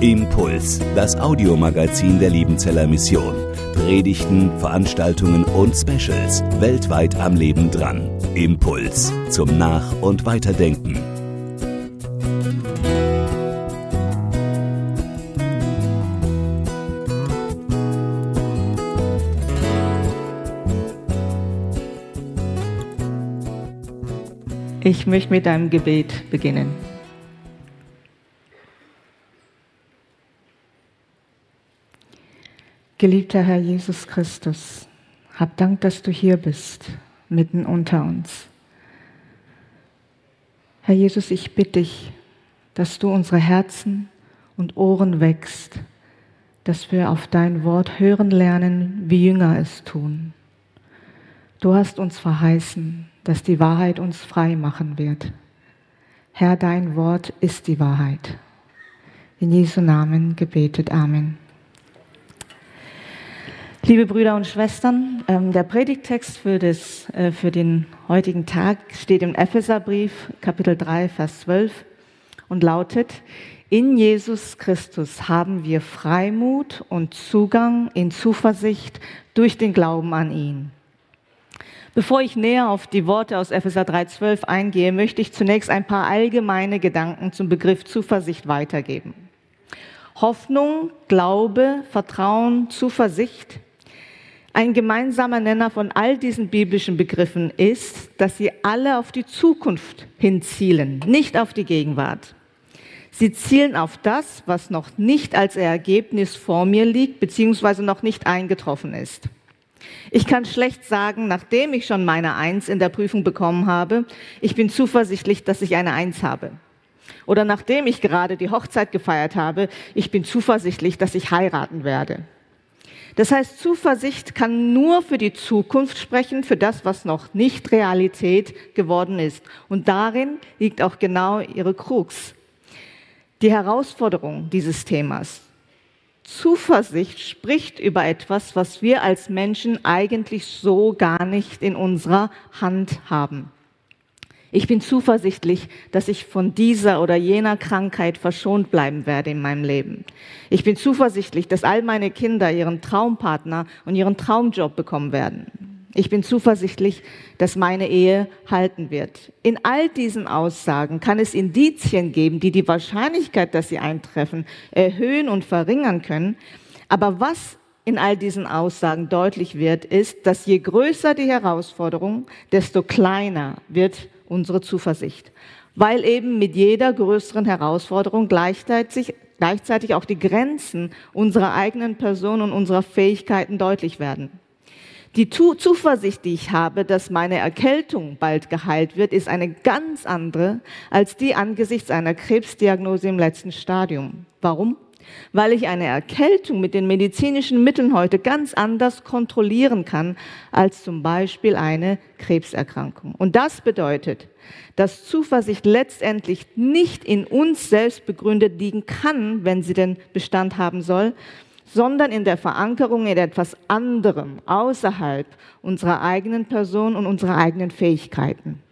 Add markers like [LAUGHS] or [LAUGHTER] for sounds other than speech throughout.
Impuls, das Audiomagazin der Liebenzeller Mission. Predigten, Veranstaltungen und Specials weltweit am Leben dran. Impuls zum Nach- und Weiterdenken. Ich möchte mit einem Gebet beginnen. Geliebter Herr Jesus Christus, hab Dank, dass du hier bist, mitten unter uns. Herr Jesus, ich bitte dich, dass du unsere Herzen und Ohren wächst, dass wir auf dein Wort hören lernen, wie Jünger es tun. Du hast uns verheißen, dass die Wahrheit uns frei machen wird. Herr, dein Wort ist die Wahrheit. In Jesu Namen gebetet. Amen. Liebe Brüder und Schwestern, ähm, der Predigttext für, das, äh, für den heutigen Tag steht im Epheserbrief, Kapitel 3, Vers 12 und lautet, in Jesus Christus haben wir Freimut und Zugang in Zuversicht durch den Glauben an ihn. Bevor ich näher auf die Worte aus Epheser 3.12 eingehe, möchte ich zunächst ein paar allgemeine Gedanken zum Begriff Zuversicht weitergeben. Hoffnung, Glaube, Vertrauen, Zuversicht ein gemeinsamer Nenner von all diesen biblischen Begriffen ist, dass sie alle auf die Zukunft hinzielen, nicht auf die Gegenwart. Sie zielen auf das, was noch nicht als Ergebnis vor mir liegt, beziehungsweise noch nicht eingetroffen ist. Ich kann schlecht sagen, nachdem ich schon meine Eins in der Prüfung bekommen habe, ich bin zuversichtlich, dass ich eine Eins habe. Oder nachdem ich gerade die Hochzeit gefeiert habe, ich bin zuversichtlich, dass ich heiraten werde. Das heißt, Zuversicht kann nur für die Zukunft sprechen, für das, was noch nicht Realität geworden ist. Und darin liegt auch genau ihre Krux. Die Herausforderung dieses Themas. Zuversicht spricht über etwas, was wir als Menschen eigentlich so gar nicht in unserer Hand haben. Ich bin zuversichtlich, dass ich von dieser oder jener Krankheit verschont bleiben werde in meinem Leben. Ich bin zuversichtlich, dass all meine Kinder ihren Traumpartner und ihren Traumjob bekommen werden. Ich bin zuversichtlich, dass meine Ehe halten wird. In all diesen Aussagen kann es Indizien geben, die die Wahrscheinlichkeit, dass sie eintreffen, erhöhen und verringern können. Aber was in all diesen Aussagen deutlich wird, ist, dass je größer die Herausforderung, desto kleiner wird unsere Zuversicht, weil eben mit jeder größeren Herausforderung gleichzeitig, gleichzeitig auch die Grenzen unserer eigenen Person und unserer Fähigkeiten deutlich werden. Die Zuversicht, die ich habe, dass meine Erkältung bald geheilt wird, ist eine ganz andere als die angesichts einer Krebsdiagnose im letzten Stadium. Warum? Weil ich eine Erkältung mit den medizinischen Mitteln heute ganz anders kontrollieren kann als zum Beispiel eine Krebserkrankung. Und das bedeutet, dass Zuversicht letztendlich nicht in uns selbst begründet liegen kann, wenn sie den Bestand haben soll, sondern in der Verankerung in etwas anderem außerhalb unserer eigenen Person und unserer eigenen Fähigkeiten.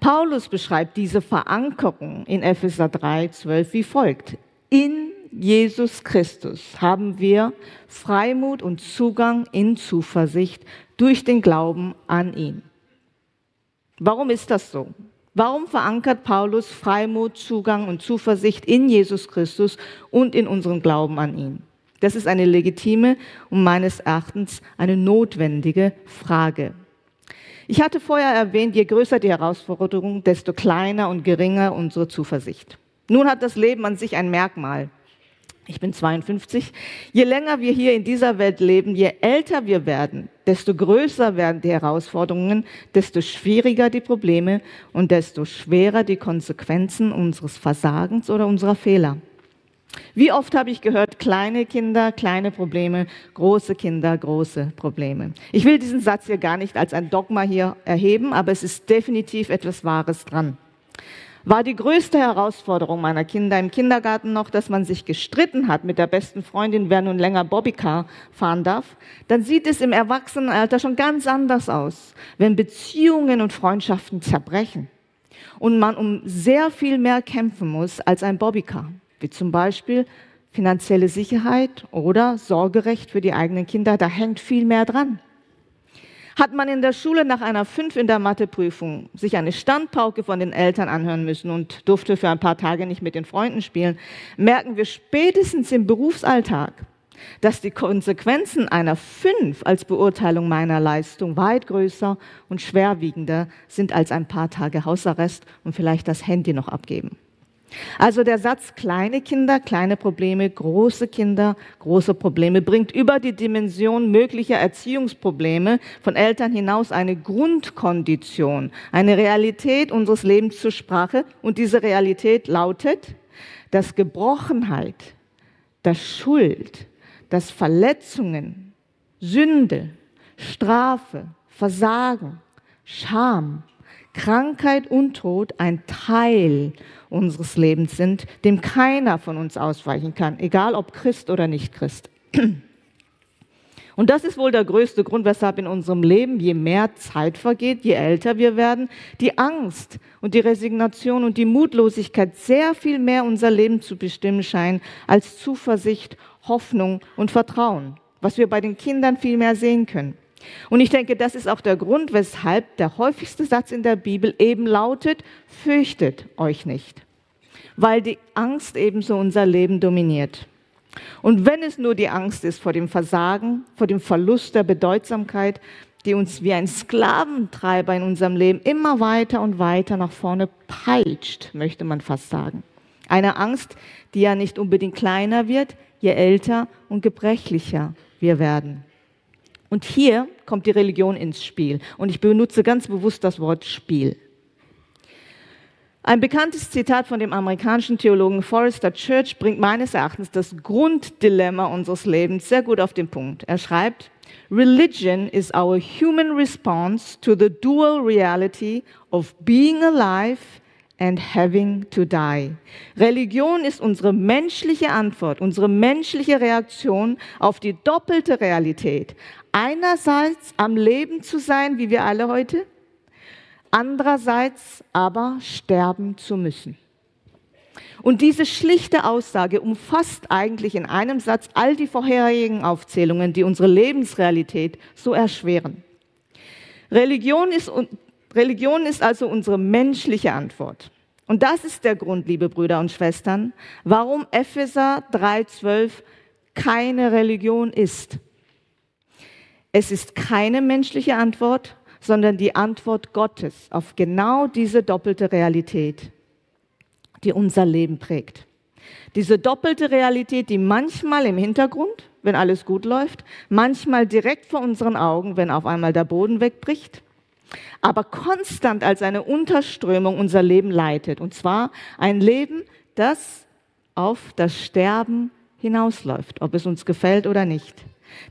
Paulus beschreibt diese Verankerung in Epheser 3, 12 wie folgt. In Jesus Christus haben wir Freimut und Zugang in Zuversicht durch den Glauben an ihn. Warum ist das so? Warum verankert Paulus Freimut, Zugang und Zuversicht in Jesus Christus und in unserem Glauben an ihn? Das ist eine legitime und meines Erachtens eine notwendige Frage. Ich hatte vorher erwähnt, je größer die Herausforderung, desto kleiner und geringer unsere Zuversicht. Nun hat das Leben an sich ein Merkmal. Ich bin 52. Je länger wir hier in dieser Welt leben, je älter wir werden, desto größer werden die Herausforderungen, desto schwieriger die Probleme und desto schwerer die Konsequenzen unseres Versagens oder unserer Fehler. Wie oft habe ich gehört, kleine Kinder, kleine Probleme, große Kinder, große Probleme. Ich will diesen Satz hier gar nicht als ein Dogma hier erheben, aber es ist definitiv etwas Wahres dran war die größte Herausforderung meiner Kinder im Kindergarten noch, dass man sich gestritten hat mit der besten Freundin, wer nun länger Bobbycar fahren darf, dann sieht es im Erwachsenenalter schon ganz anders aus, wenn Beziehungen und Freundschaften zerbrechen. und man um sehr viel mehr kämpfen muss als ein Bobbycar, wie zum Beispiel finanzielle Sicherheit oder Sorgerecht für die eigenen Kinder, da hängt viel mehr dran. Hat man in der Schule nach einer 5 in der Matheprüfung sich eine Standpauke von den Eltern anhören müssen und durfte für ein paar Tage nicht mit den Freunden spielen, merken wir spätestens im Berufsalltag, dass die Konsequenzen einer 5 als Beurteilung meiner Leistung weit größer und schwerwiegender sind als ein paar Tage Hausarrest und vielleicht das Handy noch abgeben. Also der Satz kleine Kinder, kleine Probleme, große Kinder, große Probleme bringt über die Dimension möglicher Erziehungsprobleme von Eltern hinaus eine Grundkondition, eine Realität unseres Lebens zur Sprache. Und diese Realität lautet, dass Gebrochenheit, dass Schuld, dass Verletzungen, Sünde, Strafe, Versagen, Scham, Krankheit und Tod ein Teil unseres Lebens sind, dem keiner von uns ausweichen kann, egal ob Christ oder nicht Christ. [CLEARS THROAT] Und das ist wohl der größte Grund, weshalb in unserem Leben, je mehr Zeit vergeht, je älter wir werden, die Angst und die Resignation und die Mutlosigkeit sehr viel mehr unser Leben zu bestimmen scheinen als Zuversicht, Hoffnung und Vertrauen, was wir bei den Kindern viel mehr sehen können. Und ich denke, das ist auch der Grund, weshalb der häufigste Satz in der Bibel eben lautet, fürchtet euch nicht, weil die Angst ebenso unser Leben dominiert. Und wenn es nur die Angst ist vor dem Versagen, vor dem Verlust der Bedeutsamkeit, die uns wie ein Sklaventreiber in unserem Leben immer weiter und weiter nach vorne peitscht, möchte man fast sagen. Eine Angst, die ja nicht unbedingt kleiner wird, je älter und gebrechlicher wir werden. Und hier kommt die Religion ins Spiel. Und ich benutze ganz bewusst das Wort Spiel. Ein bekanntes Zitat von dem amerikanischen Theologen Forrester Church bringt meines Erachtens das Grunddilemma unseres Lebens sehr gut auf den Punkt. Er schreibt, Religion is our human response to the dual reality of being alive and having to die. Religion ist unsere menschliche Antwort, unsere menschliche Reaktion auf die doppelte Realität. Einerseits am Leben zu sein, wie wir alle heute, andererseits aber sterben zu müssen. Und diese schlichte Aussage umfasst eigentlich in einem Satz all die vorherigen Aufzählungen, die unsere Lebensrealität so erschweren. Religion ist Religion ist also unsere menschliche Antwort. Und das ist der Grund, liebe Brüder und Schwestern, warum Epheser 3.12 keine Religion ist. Es ist keine menschliche Antwort, sondern die Antwort Gottes auf genau diese doppelte Realität, die unser Leben prägt. Diese doppelte Realität, die manchmal im Hintergrund, wenn alles gut läuft, manchmal direkt vor unseren Augen, wenn auf einmal der Boden wegbricht aber konstant als eine Unterströmung unser Leben leitet. Und zwar ein Leben, das auf das Sterben hinausläuft, ob es uns gefällt oder nicht.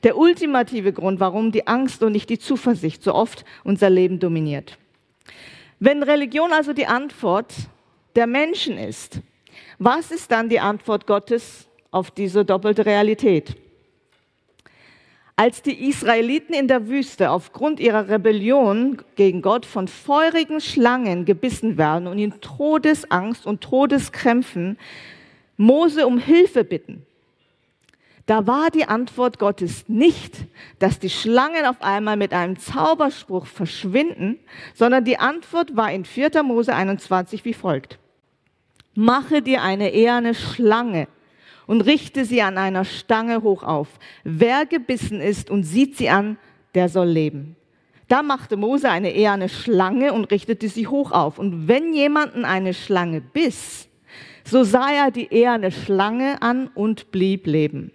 Der ultimative Grund, warum die Angst und nicht die Zuversicht so oft unser Leben dominiert. Wenn Religion also die Antwort der Menschen ist, was ist dann die Antwort Gottes auf diese doppelte Realität? Als die Israeliten in der Wüste aufgrund ihrer Rebellion gegen Gott von feurigen Schlangen gebissen werden und in Todesangst und Todeskrämpfen Mose um Hilfe bitten, da war die Antwort Gottes nicht, dass die Schlangen auf einmal mit einem Zauberspruch verschwinden, sondern die Antwort war in 4. Mose 21 wie folgt. Mache dir eine eherne Schlange und richte sie an einer Stange hoch auf. Wer gebissen ist und sieht sie an, der soll leben. Da machte Mose eine eherne Schlange und richtete sie hoch auf. Und wenn jemanden eine Schlange biss, so sah er die eherne Schlange an und blieb leben.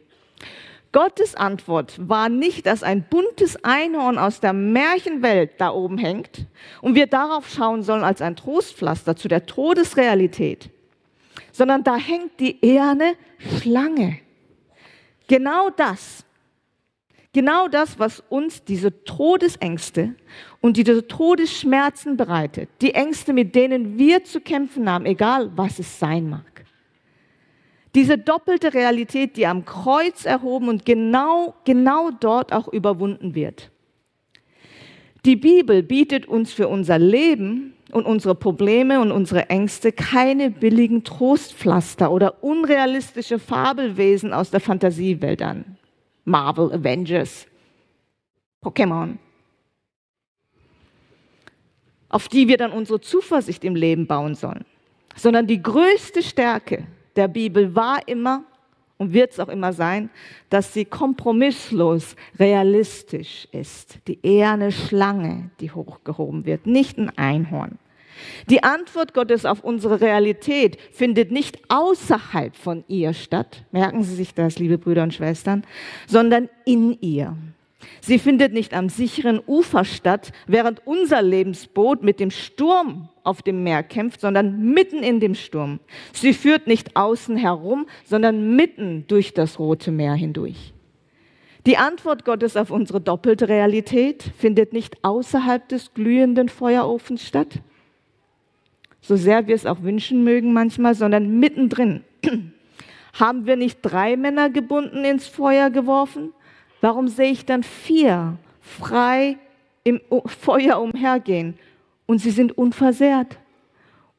Gottes Antwort war nicht, dass ein buntes Einhorn aus der Märchenwelt da oben hängt und wir darauf schauen sollen als ein Trostpflaster zu der Todesrealität sondern da hängt die eherne Schlange. Genau das, genau das, was uns diese Todesängste und diese Todesschmerzen bereitet, die Ängste, mit denen wir zu kämpfen haben, egal was es sein mag. Diese doppelte Realität, die am Kreuz erhoben und genau, genau dort auch überwunden wird. Die Bibel bietet uns für unser Leben und unsere Probleme und unsere Ängste keine billigen Trostpflaster oder unrealistische Fabelwesen aus der Fantasiewelt an. Marvel, Avengers, Pokémon. Auf die wir dann unsere Zuversicht im Leben bauen sollen. Sondern die größte Stärke der Bibel war immer und wird es auch immer sein, dass sie kompromisslos realistisch ist. Die eher eine Schlange, die hochgehoben wird, nicht ein Einhorn. Die Antwort Gottes auf unsere Realität findet nicht außerhalb von ihr statt, merken Sie sich das, liebe Brüder und Schwestern, sondern in ihr. Sie findet nicht am sicheren Ufer statt, während unser Lebensboot mit dem Sturm auf dem Meer kämpft, sondern mitten in dem Sturm. Sie führt nicht außen herum, sondern mitten durch das Rote Meer hindurch. Die Antwort Gottes auf unsere doppelte Realität findet nicht außerhalb des glühenden Feuerofens statt, so sehr wir es auch wünschen mögen manchmal, sondern mittendrin. [CLEARS THROAT] Haben wir nicht drei Männer gebunden ins Feuer geworfen? Warum sehe ich dann vier frei im Feuer umhergehen und sie sind unversehrt?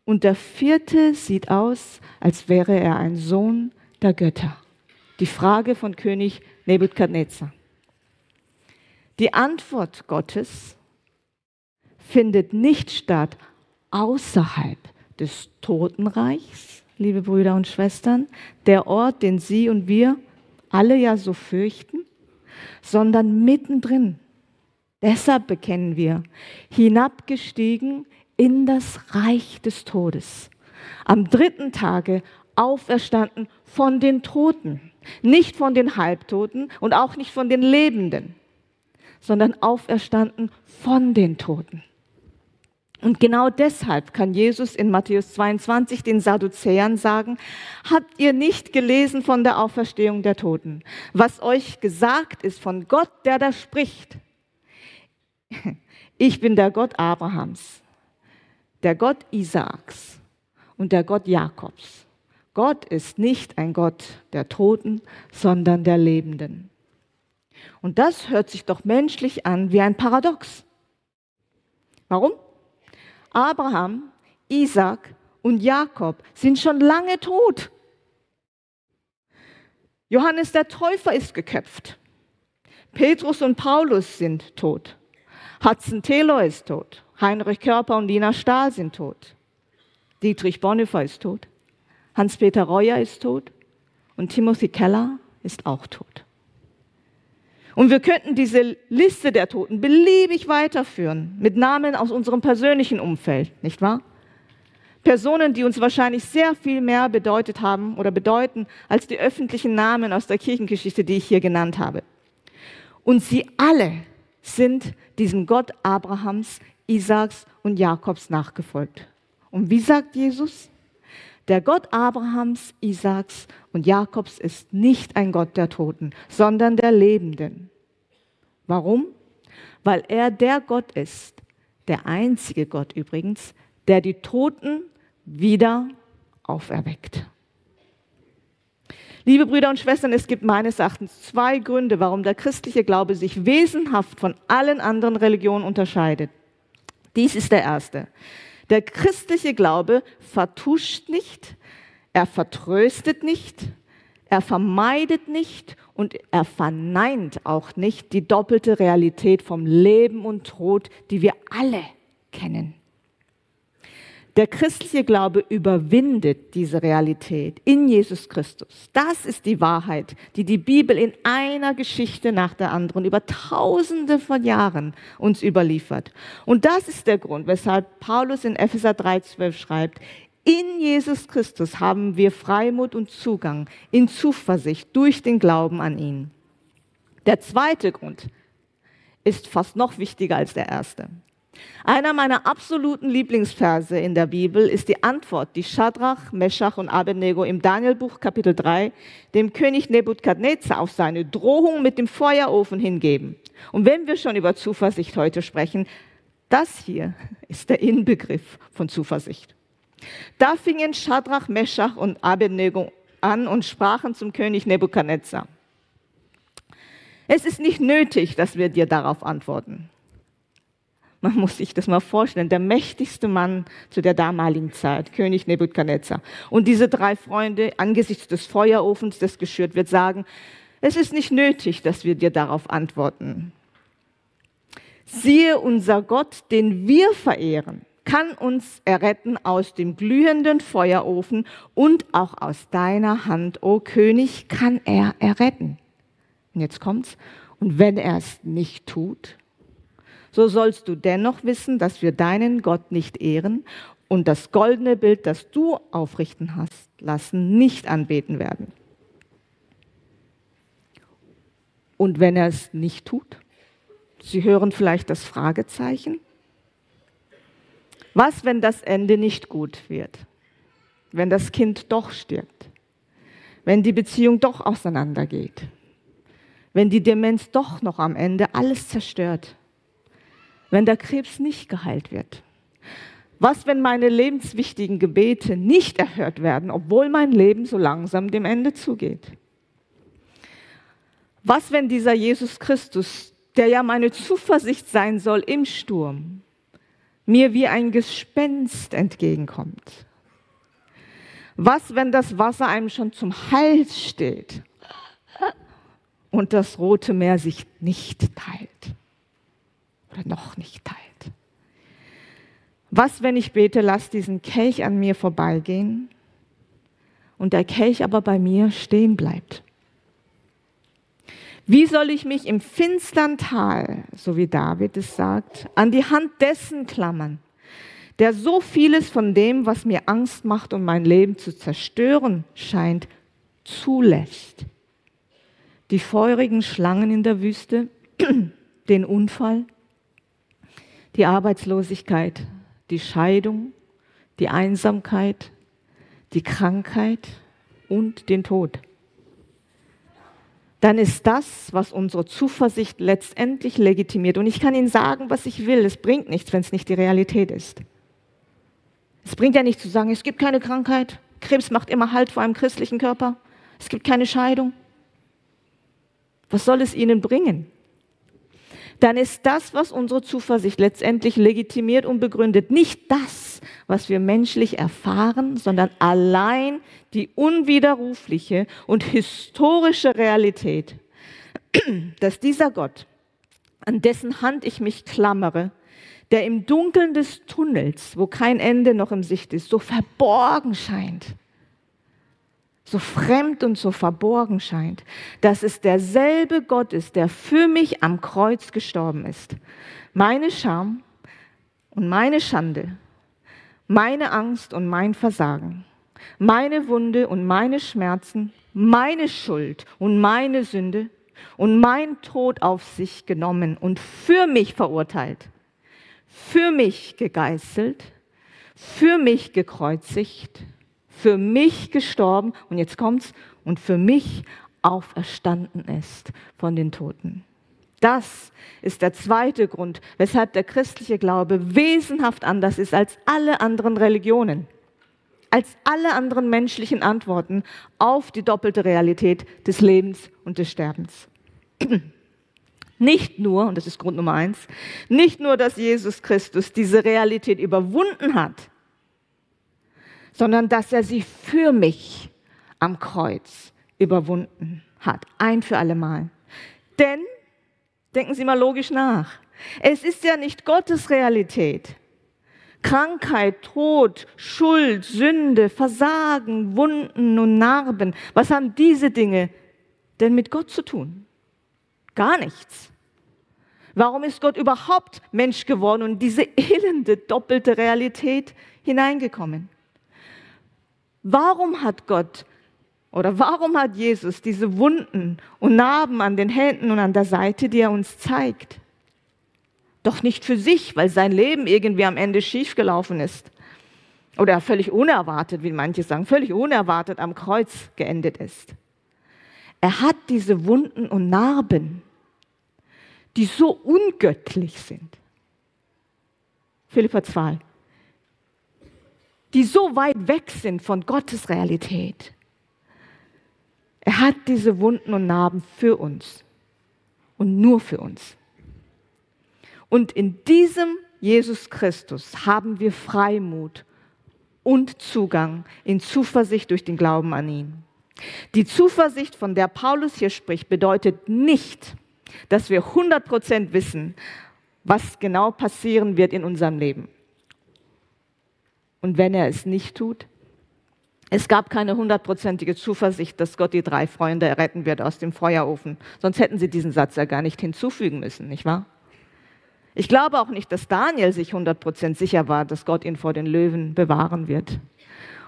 Und der vierte sieht aus, als wäre er ein Sohn der Götter. Die Frage von König Nebukadnezar. Die Antwort Gottes findet nicht statt außerhalb des Totenreichs, liebe Brüder und Schwestern, der Ort, den Sie und wir alle ja so fürchten, sondern mittendrin. Deshalb bekennen wir, hinabgestiegen in das Reich des Todes. Am dritten Tage auferstanden von den Toten, nicht von den Halbtoten und auch nicht von den Lebenden, sondern auferstanden von den Toten. Und genau deshalb kann Jesus in Matthäus 22 den Sadduzäern sagen, habt ihr nicht gelesen von der Auferstehung der Toten? Was euch gesagt ist von Gott, der da spricht. [LAUGHS] Ich bin der Gott Abrahams, der Gott Isaaks und der Gott Jakobs. Gott ist nicht ein Gott der Toten, sondern der Lebenden. Und das hört sich doch menschlich an wie ein Paradox. Warum? Abraham, Isaac und Jakob sind schon lange tot. Johannes der Täufer ist geköpft. Petrus und Paulus sind tot. Hudson Taylor ist tot. Heinrich Körper und Lina Stahl sind tot. Dietrich Bonhoeffer ist tot. Hans-Peter Reuer ist tot. Und Timothy Keller ist auch tot. Und wir könnten diese Liste der Toten beliebig weiterführen mit Namen aus unserem persönlichen Umfeld, nicht wahr? Personen, die uns wahrscheinlich sehr viel mehr bedeutet haben oder bedeuten als die öffentlichen Namen aus der Kirchengeschichte, die ich hier genannt habe. Und sie alle sind diesem Gott Abrahams, Isaaks und Jakobs nachgefolgt. Und wie sagt Jesus? Der Gott Abrahams, Isaaks und Jakobs ist nicht ein Gott der Toten, sondern der Lebenden. Warum? Weil er der Gott ist, der einzige Gott übrigens, der die Toten wieder auferweckt. Liebe Brüder und Schwestern, es gibt meines Erachtens zwei Gründe, warum der christliche Glaube sich wesenhaft von allen anderen Religionen unterscheidet. Dies ist der erste. Der christliche Glaube vertuscht nicht, er vertröstet nicht, er vermeidet nicht und er verneint auch nicht die doppelte Realität vom Leben und Tod, die wir alle kennen. Der christliche Glaube überwindet diese Realität in Jesus Christus. Das ist die Wahrheit, die die Bibel in einer Geschichte nach der anderen über tausende von Jahren uns überliefert. Und das ist der Grund, weshalb Paulus in Epheser 3,12 schreibt, in Jesus Christus haben wir Freimut und Zugang in Zuversicht durch den Glauben an ihn. Der zweite Grund ist fast noch wichtiger als der erste. Einer meiner absoluten Lieblingsverse in der Bibel ist die Antwort, die Shadrach, Meshach und Abednego im Danielbuch Kapitel 3 dem König Nebukadnezar auf seine Drohung mit dem Feuerofen hingeben. Und wenn wir schon über Zuversicht heute sprechen, das hier ist der Inbegriff von Zuversicht. Da fingen Shadrach, Meshach und Abednego an und sprachen zum König Nebukadnezar. Es ist nicht nötig, dass wir dir darauf antworten. Man muss sich das mal vorstellen. Der mächtigste Mann zu der damaligen Zeit, König Nebukadnezar. Und diese drei Freunde angesichts des Feuerofens, das geschürt wird, sagen, es ist nicht nötig, dass wir dir darauf antworten. Siehe, unser Gott, den wir verehren, kann uns erretten aus dem glühenden Feuerofen und auch aus deiner Hand, o König, kann er erretten. Und jetzt kommt's. Und wenn er es nicht tut, so sollst du dennoch wissen, dass wir deinen Gott nicht ehren und das goldene Bild, das du aufrichten hast lassen, nicht anbeten werden. Und wenn er es nicht tut? Sie hören vielleicht das Fragezeichen. Was, wenn das Ende nicht gut wird? Wenn das Kind doch stirbt? Wenn die Beziehung doch auseinandergeht? Wenn die Demenz doch noch am Ende alles zerstört? Wenn der Krebs nicht geheilt wird? Was, wenn meine lebenswichtigen Gebete nicht erhört werden, obwohl mein Leben so langsam dem Ende zugeht? Was, wenn dieser Jesus Christus, der ja meine Zuversicht sein soll im Sturm, mir wie ein Gespenst entgegenkommt? Was, wenn das Wasser einem schon zum Hals steht und das Rote Meer sich nicht teilt oder noch nicht teilt? Was, wenn ich bete, lass diesen Kelch an mir vorbeigehen und der Kelch aber bei mir stehen bleibt? Wie soll ich mich im finstern Tal, so wie David es sagt, an die Hand dessen klammern, der so vieles von dem, was mir Angst macht und mein Leben zu zerstören scheint, zulässt? Die feurigen Schlangen in der Wüste, [CLEARS THROAT] den Unfall, die Arbeitslosigkeit, die Scheidung, die Einsamkeit, die Krankheit und den Tod dann ist das, was unsere Zuversicht letztendlich legitimiert. Und ich kann Ihnen sagen, was ich will. Es bringt nichts, wenn es nicht die Realität ist. Es bringt ja nichts zu sagen, es gibt keine Krankheit. Krebs macht immer Halt vor einem christlichen Körper. Es gibt keine Scheidung. Was soll es Ihnen bringen? Dann ist das, was unsere Zuversicht letztendlich legitimiert und begründet, nicht das, was wir menschlich erfahren, sondern allein die unwiderrufliche und historische Realität, [CLEARS THROAT] dass dieser Gott, an dessen Hand ich mich klammere, der im Dunkeln des Tunnels, wo kein Ende noch im Sicht ist, so verborgen scheint, so fremd und so verborgen scheint, dass es derselbe Gott ist, der für mich am Kreuz gestorben ist. Meine Scham und meine Schande, meine Angst und mein Versagen, meine Wunde und meine Schmerzen, meine Schuld und meine Sünde und mein Tod auf sich genommen und für mich verurteilt, für mich gegeißelt, für mich gekreuzigt, für mich gestorben und jetzt kommt's und für mich auferstanden ist von den Toten. Das ist der zweite Grund, weshalb der christliche Glaube wesenhaft anders ist als alle anderen Religionen, als alle anderen menschlichen Antworten auf die doppelte Realität des Lebens und des Sterbens. [CLEARS THROAT] Nicht nur, und das ist Grund Nummer eins, nicht nur, dass Jesus Christus diese Realität überwunden hat, sondern dass er sie für mich am Kreuz überwunden hat. Ein für allemal. Denn, denken Sie mal logisch nach, es ist ja nicht Gottes Realität. Krankheit, Tod, Schuld, Sünde, Versagen, Wunden und Narben. Was haben diese Dinge denn mit Gott zu tun? Gar nichts. Warum ist Gott überhaupt Mensch geworden und diese elende, doppelte Realität hineingekommen? Warum hat Gott oder warum hat Jesus diese Wunden und Narben an den Händen und an der Seite, die er uns zeigt? Doch nicht für sich, weil sein Leben irgendwie am Ende schiefgelaufen ist. Oder völlig unerwartet, wie manche sagen, völlig unerwartet am Kreuz geendet ist. Er hat diese Wunden und Narben, die so ungöttlich sind. Philippa 2 die so weit weg sind von Gottes Realität. Er hat diese Wunden und Narben für uns und nur für uns. Und in diesem Jesus Christus haben wir Freimut und Zugang in Zuversicht durch den Glauben an ihn. Die Zuversicht, von der Paulus hier spricht, bedeutet nicht, dass wir 100% wissen, was genau passieren wird in unserem Leben. Und wenn er es nicht tut, es gab keine hundertprozentige Zuversicht, dass Gott die drei Freunde retten wird aus dem Feuerofen. Sonst hätten sie diesen Satz ja gar nicht hinzufügen müssen, nicht wahr? Ich glaube auch nicht, dass Daniel sich hundertprozentig sicher war, dass Gott ihn vor den Löwen bewahren wird.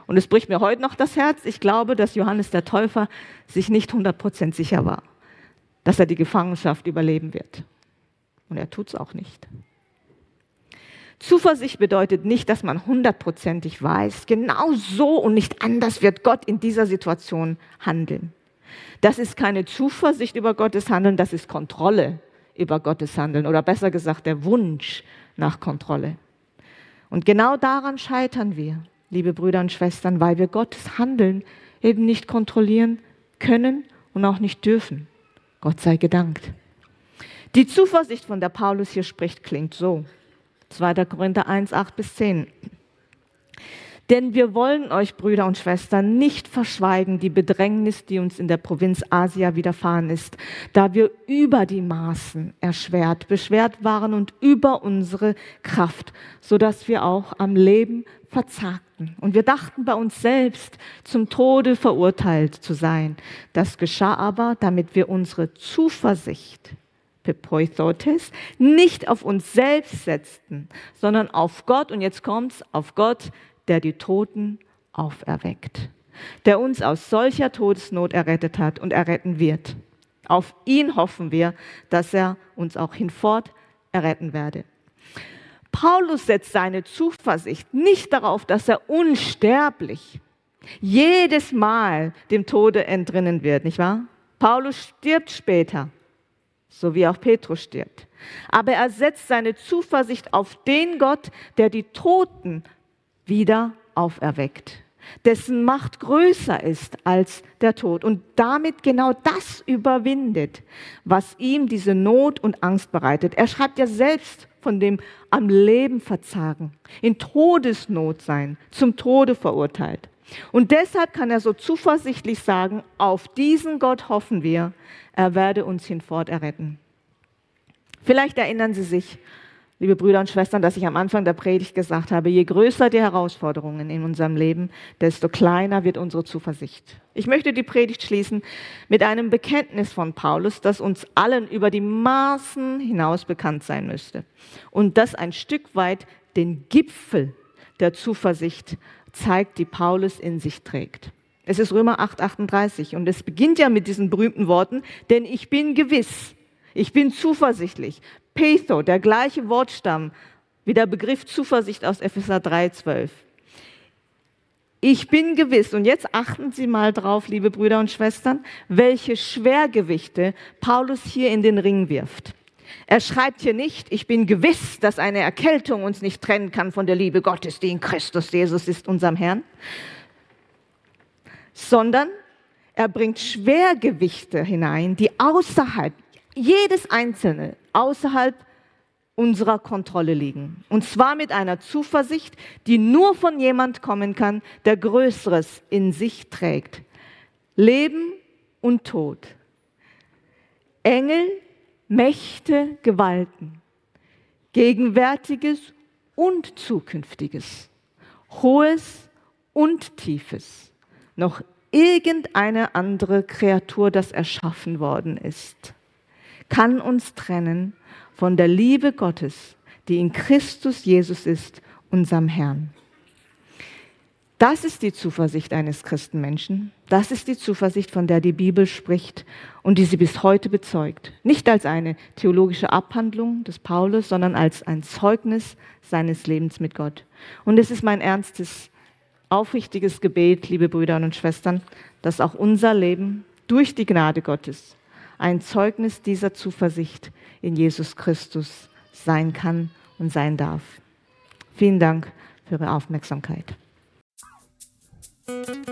Und es bricht mir heute noch das Herz. Ich glaube, dass Johannes der Täufer sich nicht hundertprozentig sicher war, dass er die Gefangenschaft überleben wird. Und er tut es auch nicht. Zuversicht bedeutet nicht, dass man hundertprozentig weiß, genau so und nicht anders wird Gott in dieser Situation handeln. Das ist keine Zuversicht über Gottes Handeln, das ist Kontrolle über Gottes Handeln oder besser gesagt der Wunsch nach Kontrolle. Und genau daran scheitern wir, liebe Brüder und Schwestern, weil wir Gottes Handeln eben nicht kontrollieren können und auch nicht dürfen. Gott sei gedankt. Die Zuversicht, von der Paulus hier spricht, klingt so. 2. Korinther 1, 8 bis 10. Denn wir wollen euch, Brüder und Schwestern, nicht verschweigen die Bedrängnis, die uns in der Provinz Asia widerfahren ist, da wir über die Maßen erschwert, beschwert waren und über unsere Kraft, so dass wir auch am Leben verzagten. Und wir dachten bei uns selbst, zum Tode verurteilt zu sein. Das geschah aber, damit wir unsere Zuversicht, Pepoithotes, nicht auf uns selbst setzten, sondern auf Gott, und jetzt kommt's, auf Gott, der die Toten auferweckt, der uns aus solcher Todesnot errettet hat und erretten wird. Auf ihn hoffen wir, dass er uns auch hinfort erretten werde. Paulus setzt seine Zuversicht nicht darauf, dass er unsterblich jedes Mal dem Tode entrinnen wird, nicht wahr? Paulus stirbt später, so wie auch Petrus stirbt. Aber er setzt seine Zuversicht auf den Gott, der die Toten wieder auferweckt, dessen Macht größer ist als der Tod und damit genau das überwindet, was ihm diese Not und Angst bereitet. Er schreibt ja selbst von dem am Leben verzagen, in Todesnot sein, zum Tode verurteilt. Und deshalb kann er so zuversichtlich sagen, auf diesen Gott hoffen wir, er werde uns hinfort erretten. Vielleicht erinnern Sie sich, liebe Brüder und Schwestern, dass ich am Anfang der Predigt gesagt habe, je größer die Herausforderungen in unserem Leben, desto kleiner wird unsere Zuversicht. Ich möchte die Predigt schließen mit einem Bekenntnis von Paulus, das uns allen über die Maßen hinaus bekannt sein müsste und das ein Stück weit den Gipfel der Zuversicht zeigt, die Paulus in sich trägt. Es ist Römer 8, 38 und es beginnt ja mit diesen berühmten Worten, denn ich bin gewiss, ich bin zuversichtlich, Petho, der gleiche Wortstamm wie der Begriff Zuversicht aus Epheser 3,12. Ich bin gewiss, und jetzt achten Sie mal drauf, liebe Brüder und Schwestern, welche Schwergewichte Paulus hier in den Ring wirft. Er schreibt hier nicht, ich bin gewiss, dass eine Erkältung uns nicht trennen kann von der Liebe Gottes, die in Christus Jesus ist, unserem Herrn, sondern er bringt Schwergewichte hinein, die außerhalb jedes einzelne außerhalb unserer Kontrolle liegen. Und zwar mit einer Zuversicht, die nur von jemand kommen kann, der Größeres in sich trägt. Leben und Tod. Engel, Mächte, Gewalten. Gegenwärtiges und Zukünftiges. Hohes und Tiefes. Noch irgendeine andere Kreatur, das erschaffen worden ist kann uns trennen von der Liebe Gottes, die in Christus Jesus ist, unserem Herrn. Das ist die Zuversicht eines Christenmenschen. Das ist die Zuversicht, von der die Bibel spricht und die sie bis heute bezeugt. Nicht als eine theologische Abhandlung des Paulus, sondern als ein Zeugnis seines Lebens mit Gott. Und es ist mein ernstes, aufrichtiges Gebet, liebe Brüder und Schwestern, dass auch unser Leben durch die Gnade Gottes ein Zeugnis dieser Zuversicht in Jesus Christus sein kann und sein darf. Vielen Dank für Ihre Aufmerksamkeit.